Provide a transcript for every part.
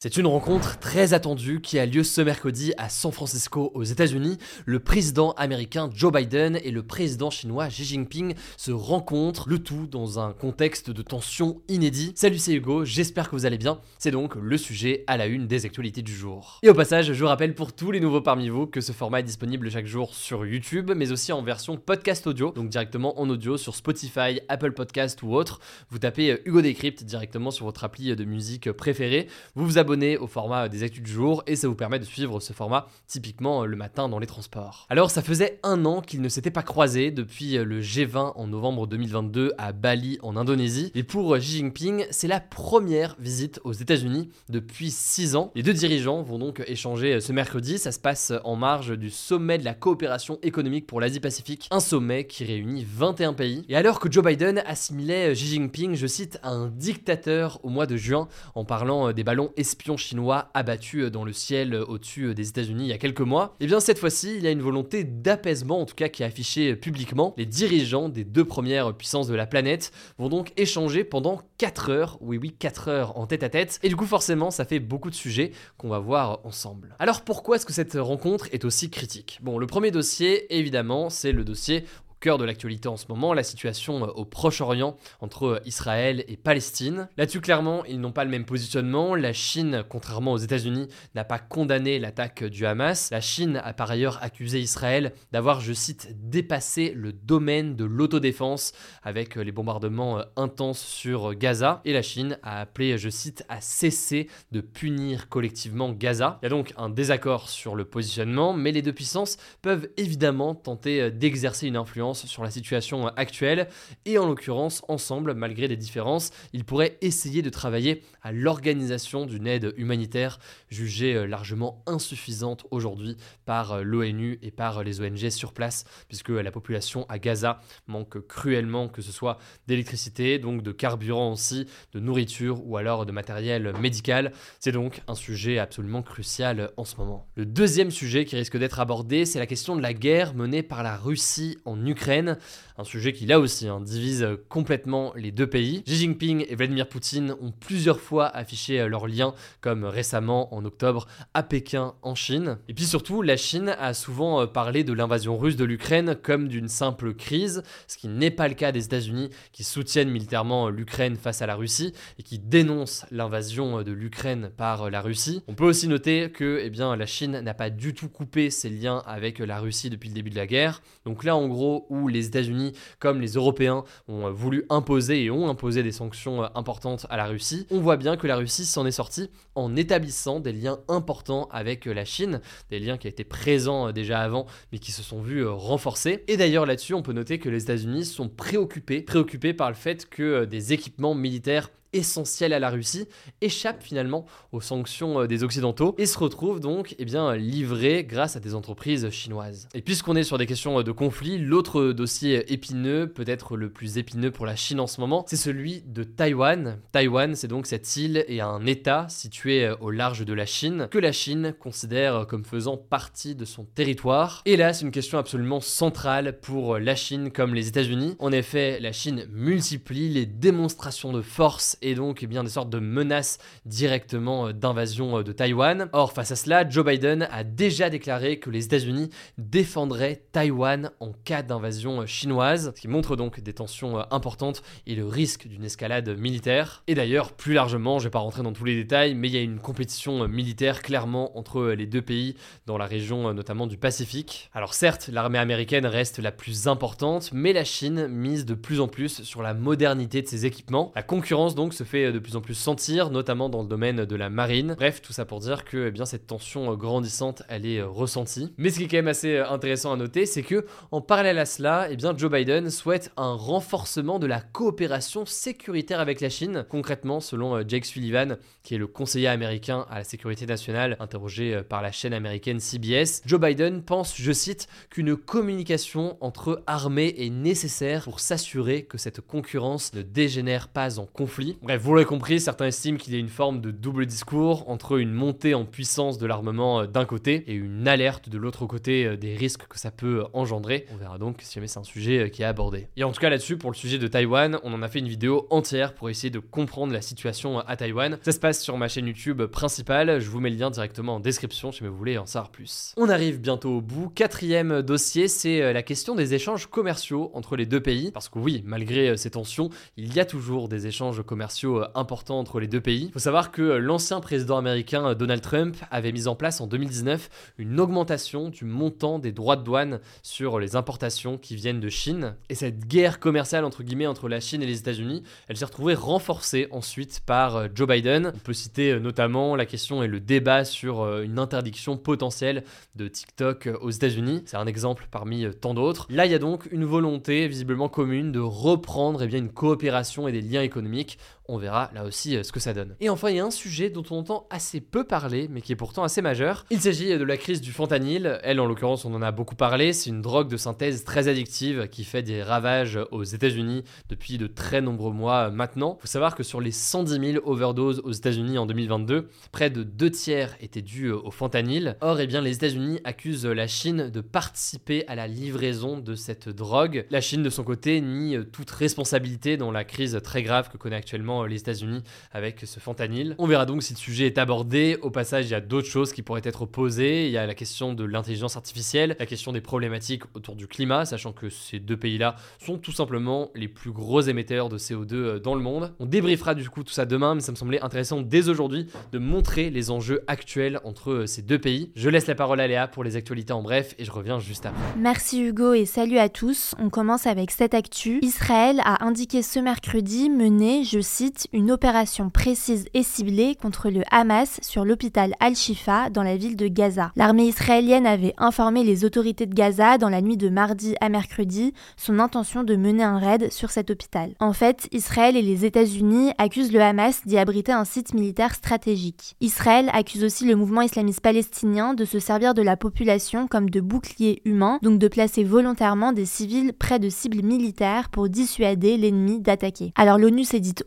C'est une rencontre très attendue qui a lieu ce mercredi à San Francisco aux États-Unis. Le président américain Joe Biden et le président chinois Xi Jinping se rencontrent, le tout dans un contexte de tension inédit. Salut, c'est Hugo, j'espère que vous allez bien. C'est donc le sujet à la une des actualités du jour. Et au passage, je vous rappelle pour tous les nouveaux parmi vous que ce format est disponible chaque jour sur YouTube, mais aussi en version podcast audio, donc directement en audio sur Spotify, Apple Podcast ou autre. Vous tapez Hugo Décrypte directement sur votre appli de musique préférée. Vous vous au format des actus du jour et ça vous permet de suivre ce format typiquement le matin dans les transports. Alors ça faisait un an qu'ils ne s'étaient pas croisés depuis le G20 en novembre 2022 à Bali en Indonésie et pour Xi Jinping c'est la première visite aux États-Unis depuis 6 ans. Les deux dirigeants vont donc échanger ce mercredi, ça se passe en marge du sommet de la coopération économique pour l'Asie-Pacifique, un sommet qui réunit 21 pays. Et alors que Joe Biden assimilait Xi Jinping, je cite, à un dictateur au mois de juin en parlant des ballons espions chinois abattu dans le ciel au-dessus des États-Unis il y a quelques mois, et eh bien cette fois-ci, il y a une volonté d'apaisement, en tout cas qui est affichée publiquement. Les dirigeants des deux premières puissances de la planète vont donc échanger pendant 4 heures, oui oui 4 heures en tête à tête, et du coup forcément ça fait beaucoup de sujets qu'on va voir ensemble. Alors pourquoi est-ce que cette rencontre est aussi critique? Bon, le premier dossier, évidemment, c'est le dossier cœur de l'actualité en ce moment, la situation euh, au Proche-Orient entre euh, Israël et Palestine. Là-dessus, clairement, ils n'ont pas le même positionnement. La Chine, contrairement aux États-Unis, n'a pas condamné l'attaque du Hamas. La Chine a par ailleurs accusé Israël d'avoir, je cite, dépassé le domaine de l'autodéfense avec euh, les bombardements intenses sur Gaza. Et la Chine a appelé, je cite, à cesser de punir collectivement Gaza. Il y a donc un désaccord sur le positionnement, mais les deux puissances peuvent évidemment tenter d'exercer une influence sur la situation actuelle et en l'occurrence ensemble, malgré des différences, ils pourraient essayer de travailler à l'organisation d'une aide humanitaire jugée euh, largement insuffisante aujourd'hui par euh, l'ONU et par euh, les ONG sur place, puisque la population à Gaza manque cruellement, que ce soit d'électricité, donc de carburant aussi, de nourriture ou alors de matériel médical. C'est donc un sujet absolument crucial en ce moment. Le deuxième sujet qui risque d'être abordé, c'est la question de la guerre menée par la Russie en Ukraine Ukraine, un sujet qui là aussi hein, divise complètement les deux pays. Xi Jinping et Vladimir Poutine ont plusieurs fois affiché euh, leur lien, comme récemment en octobre à Pékin en Chine. Et puis surtout, la Chine a souvent euh, parlé de l'invasion russe de l'Ukraine comme d'une simple crise, ce qui n'est pas le cas des États-Unis qui soutiennent militairement l'Ukraine face à la Russie et qui dénoncent l'invasion de l'Ukraine par la Russie. On peut aussi noter que eh bien, la Chine n'a pas du tout coupé ses liens avec la Russie depuis le début de la guerre. Donc là, en gros, où les États-Unis comme les Européens ont voulu imposer et ont imposé des sanctions euh, importantes à la Russie, on voit bien que la Russie s'en est sortie en établissant des liens importants avec euh, la Chine, des liens qui étaient présents euh, déjà avant mais qui se sont vus renforcés. Et d'ailleurs là-dessus, on peut noter que les États-Unis sont préoccupés, préoccupés par le fait que des équipements militaires essentiel à la Russie, échappe finalement aux sanctions euh, des Occidentaux et se retrouve donc eh bien, livré grâce à des entreprises chinoises. Et puisqu'on est sur des questions euh, de conflit, l'autre dossier épineux, peut-être le plus épineux pour la Chine en ce moment, c'est celui de Taïwan. Taïwan, c'est donc cette île et un État situé euh, au large de la Chine que la Chine considère comme faisant partie de son territoire. Et là, c'est une question absolument centrale pour la Chine comme les États-Unis. En effet, la Chine multiplie les démonstrations de force et donc eh bien, des sortes de menaces directement euh, d'invasion euh, de Taïwan. Or, face à cela, Joe Biden a déjà déclaré que les États-Unis défendraient Taïwan en cas d'invasion euh, chinoise, ce qui montre donc des tensions importantes et le risque d'une escalade militaire. Et d'ailleurs, plus largement, je vais pas rentrer dans tous les détails, mais il y a une compétition militaire clairement entre les deux pays dans la région notamment du Pacifique. Alors certes, l'armée américaine reste la plus importante, mais la Chine mise de plus en plus sur la modernité de ses équipements. La concurrence donc se fait de plus en plus sentir, notamment dans le domaine de la marine. Bref, tout ça pour dire que eh bien, cette tension grandissante, elle est ressentie. Mais ce qui est quand même assez intéressant à noter, c'est que en parallèle à cela, eh bien, Joe Biden souhaite un renforcement de la coopération sécuritaire avec la Chine. Concrètement, selon Jake Sullivan, qui est le conseiller américain à la sécurité nationale, interrogé par la chaîne américaine CBS, Joe Biden pense, je cite, qu'une communication entre armées est nécessaire pour s'assurer que cette concurrence ne dégénère pas en conflit. Bref, vous l'avez compris, certains estiment qu'il y a une forme de double discours entre une montée en puissance de l'armement euh, d'un côté et une alerte de l'autre côté euh, des risques que ça peut engendrer. On verra donc si jamais c'est un sujet euh, qui est abordé. Et en tout cas là-dessus, pour le sujet de Taïwan, on en a fait une vidéo entière pour essayer de comprendre la situation à Taïwan. Ça se passe sur ma chaîne YouTube principale, je vous mets le lien directement en description si vous voulez en savoir plus. On arrive bientôt au bout. Quatrième dossier, c'est la question des échanges commerciaux entre les deux pays. Parce que oui, malgré ces tensions, il y a toujours des échanges commerciaux importants entre les deux pays. Il faut savoir que l'ancien président américain Donald Trump avait mis en place en 2019 une augmentation du montant des droits de douane sur les importations qui viennent de Chine. Et cette guerre commerciale entre guillemets entre la Chine et les États-Unis, elle s'est retrouvée renforcée ensuite par euh, Joe Biden. On peut citer euh, notamment la question et le débat sur euh, une interdiction potentielle de TikTok aux États-Unis. C'est un exemple parmi tant d'autres. Là, il y a donc une volonté visiblement commune de reprendre eh bien, une coopération et des liens économiques on verra là aussi euh, ce que ça donne. Et enfin, il y a un sujet dont on entend assez peu parler, mais qui est pourtant assez majeur. Il s'agit de la crise du fentanyl. Elle, en l'occurrence, on en a beaucoup parlé. C'est une drogue de synthèse très addictive qui fait des ravages aux États-Unis depuis de très nombreux mois maintenant. Il faut savoir que sur les 110 000 overdoses aux États-Unis en 2022, près de deux tiers étaient dus au fentanyl. Or, eh bien, les États-Unis accusent la Chine de participer à la livraison de cette drogue. La Chine, de son côté, nie toute responsabilité dans la crise très grave que connaît actuellement les États-Unis avec ce fentanyl. On verra donc si le sujet est abordé. Au passage, il y a d'autres choses qui pourraient être posées. Il y a la question de l'intelligence artificielle, la question des problématiques autour du climat, sachant que ces deux pays-là sont tout simplement les plus gros émetteurs de CO2 euh, dans le monde. On débriefera du coup tout ça demain, mais ça me semblait intéressant dès aujourd'hui de montrer les enjeux actuels entre euh, ces deux pays. Je laisse la parole à Léa pour les actualités en bref et je reviens juste après. Merci Hugo et salut à tous. On commence avec cette actu. Israël a indiqué ce mercredi mener, je cite, une opération précise et ciblée contre le Hamas sur l'hôpital Al-Shifa dans la ville de Gaza. L'armée israélienne avait informé les autorités de Gaza dans la nuit de mardi à mercredi son intention de mener un raid sur cet hôpital. En fait, Israël et les États-Unis accusent le Hamas d'y abriter un site militaire stratégique. Israël accuse aussi le mouvement islamiste palestinien de se servir de la population comme de boucliers humains, donc de placer volontairement des civils près de cibles militaires pour dissuader l'ennemi d'attaquer. Alors l'ONU s'est dite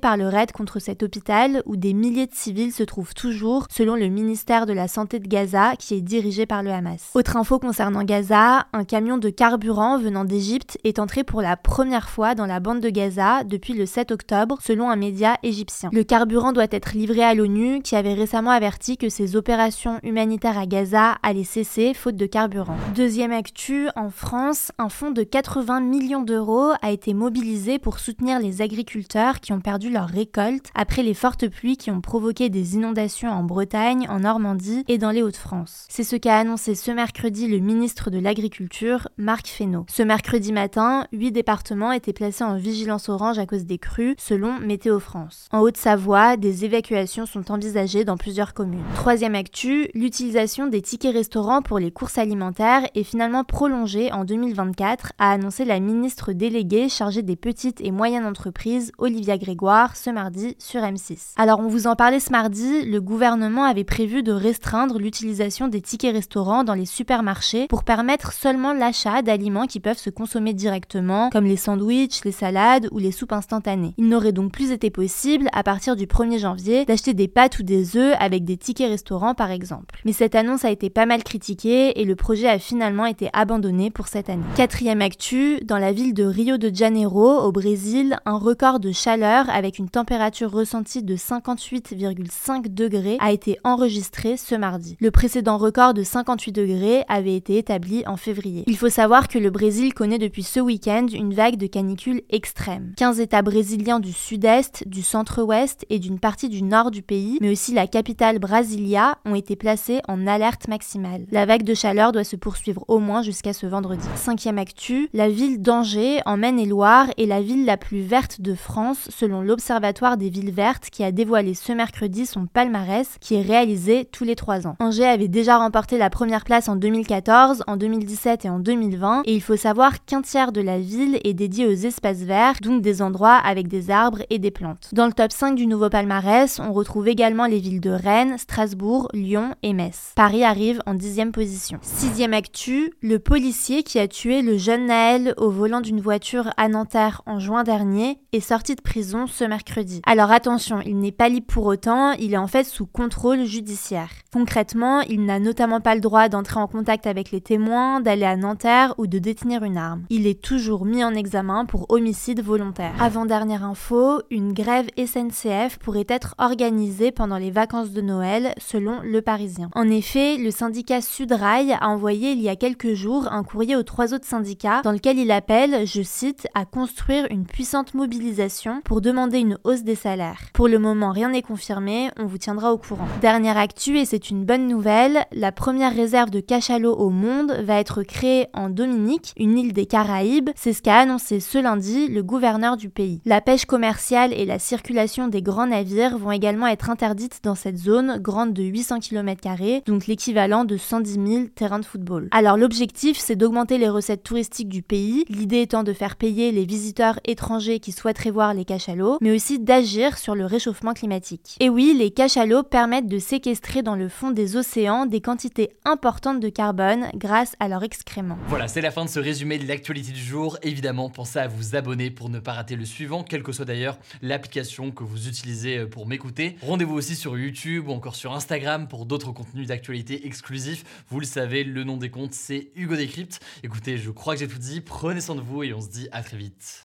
par le raid contre cet hôpital où des milliers de civils se trouvent toujours, selon le ministère de la Santé de Gaza, qui est dirigé par le Hamas. Autre info concernant Gaza, un camion de carburant venant d'Égypte est entré pour la première fois dans la bande de Gaza depuis le 7 octobre, selon un média égyptien. Le carburant doit être livré à l'ONU, qui avait récemment averti que ses opérations humanitaires à Gaza allaient cesser faute de carburant. Deuxième actu, en France, un fonds de 80 millions d'euros a été mobilisé pour soutenir les agriculteurs qui ont perdu leur récolte après les fortes pluies qui ont provoqué des inondations en Bretagne, en Normandie et dans les Hauts-de-France. C'est ce qu'a annoncé ce mercredi le ministre de l'Agriculture, Marc Fesneau. Ce mercredi matin, huit départements étaient placés en vigilance orange à cause des crues, selon Météo France. En Haute-Savoie, des évacuations sont envisagées dans plusieurs communes. Troisième actu, l'utilisation des tickets restaurants pour les courses alimentaires est finalement prolongée en 2024, a annoncé la ministre déléguée chargée des petites et moyennes entreprises, Olivia Grégoire ce mardi sur M6. Alors on vous en parlait ce mardi, le gouvernement avait prévu de restreindre l'utilisation des tickets restaurants dans les supermarchés pour permettre seulement l'achat d'aliments qui peuvent se consommer directement, comme les sandwichs, les salades ou les soupes instantanées. Il n'aurait donc plus été possible, à partir du 1er janvier, d'acheter des pâtes ou des œufs avec des tickets restaurants par exemple. Mais cette annonce a été pas mal critiquée et le projet a finalement été abandonné pour cette année. Quatrième actu, dans la ville de Rio de Janeiro, au Brésil, un record de chaleur avec une température ressentie de 58,5 degrés a été enregistré ce mardi. Le précédent record de 58 degrés avait été établi en février. Il faut savoir que le Brésil connaît depuis ce week-end une vague de canicule extrême. 15 États brésiliens du sud-est, du centre-ouest et d'une partie du nord du pays, mais aussi la capitale Brasilia, ont été placés en alerte maximale. La vague de chaleur doit se poursuivre au moins jusqu'à ce vendredi. Cinquième actu, la ville d'Angers, en Maine-et-Loire, est la ville la plus verte de France selon l'Observatoire des villes vertes qui a dévoilé ce mercredi son palmarès qui est réalisé tous les trois ans. Angers avait déjà remporté la première place en 2014, en 2017 et en 2020 et il faut savoir qu'un tiers de la ville est dédié aux espaces verts, donc des endroits avec des arbres et des plantes. Dans le top 5 du nouveau palmarès, on retrouve également les villes de Rennes, Strasbourg, Lyon et Metz. Paris arrive en dixième position. Sixième actu, le policier qui a tué le jeune Naël au volant d'une voiture à Nanterre en juin dernier est sorti de prison ce mercredi. Alors attention, il n'est pas libre pour autant, il est en fait sous contrôle judiciaire. Concrètement, il n'a notamment pas le droit d'entrer en contact avec les témoins, d'aller à Nanterre ou de détenir une arme. Il est toujours mis en examen pour homicide volontaire. Avant-dernière info, une grève SNCF pourrait être organisée pendant les vacances de Noël, selon Le Parisien. En effet, le syndicat Sudrail a envoyé il y a quelques jours un courrier aux trois autres syndicats dans lequel il appelle, je cite, à construire une puissante mobilisation pour demander une hausse des salaires. Pour le moment, rien n'est confirmé, on vous tiendra au courant. Dernière actu, et c'est une bonne nouvelle, la première réserve de cachalot au monde va être créée en Dominique, une île des Caraïbes. C'est ce qu'a annoncé ce lundi le gouverneur du pays. La pêche commerciale et la circulation des grands navires vont également être interdites dans cette zone grande de 800 km, donc l'équivalent de 110 000 terrains de football. Alors l'objectif, c'est d'augmenter les recettes touristiques du pays, l'idée étant de faire payer les visiteurs étrangers qui souhaiteraient voir les cachalots, mais aussi d'agir sur le réchauffement climatique. Et oui, les cachalots permettent de séquestrer dans le fond des océans des quantités importantes de carbone grâce à leur excréments. Voilà, c'est la fin de ce résumé de l'actualité du jour. Évidemment, pensez à vous abonner pour ne pas rater le suivant, quelle que soit d'ailleurs l'application que vous utilisez pour m'écouter. Rendez-vous aussi sur YouTube ou encore sur Instagram pour d'autres contenus d'actualité exclusifs. Vous le savez, le nom des comptes, c'est Hugo Décrypte. Écoutez, je crois que j'ai tout dit. Prenez soin de vous et on se dit à très vite.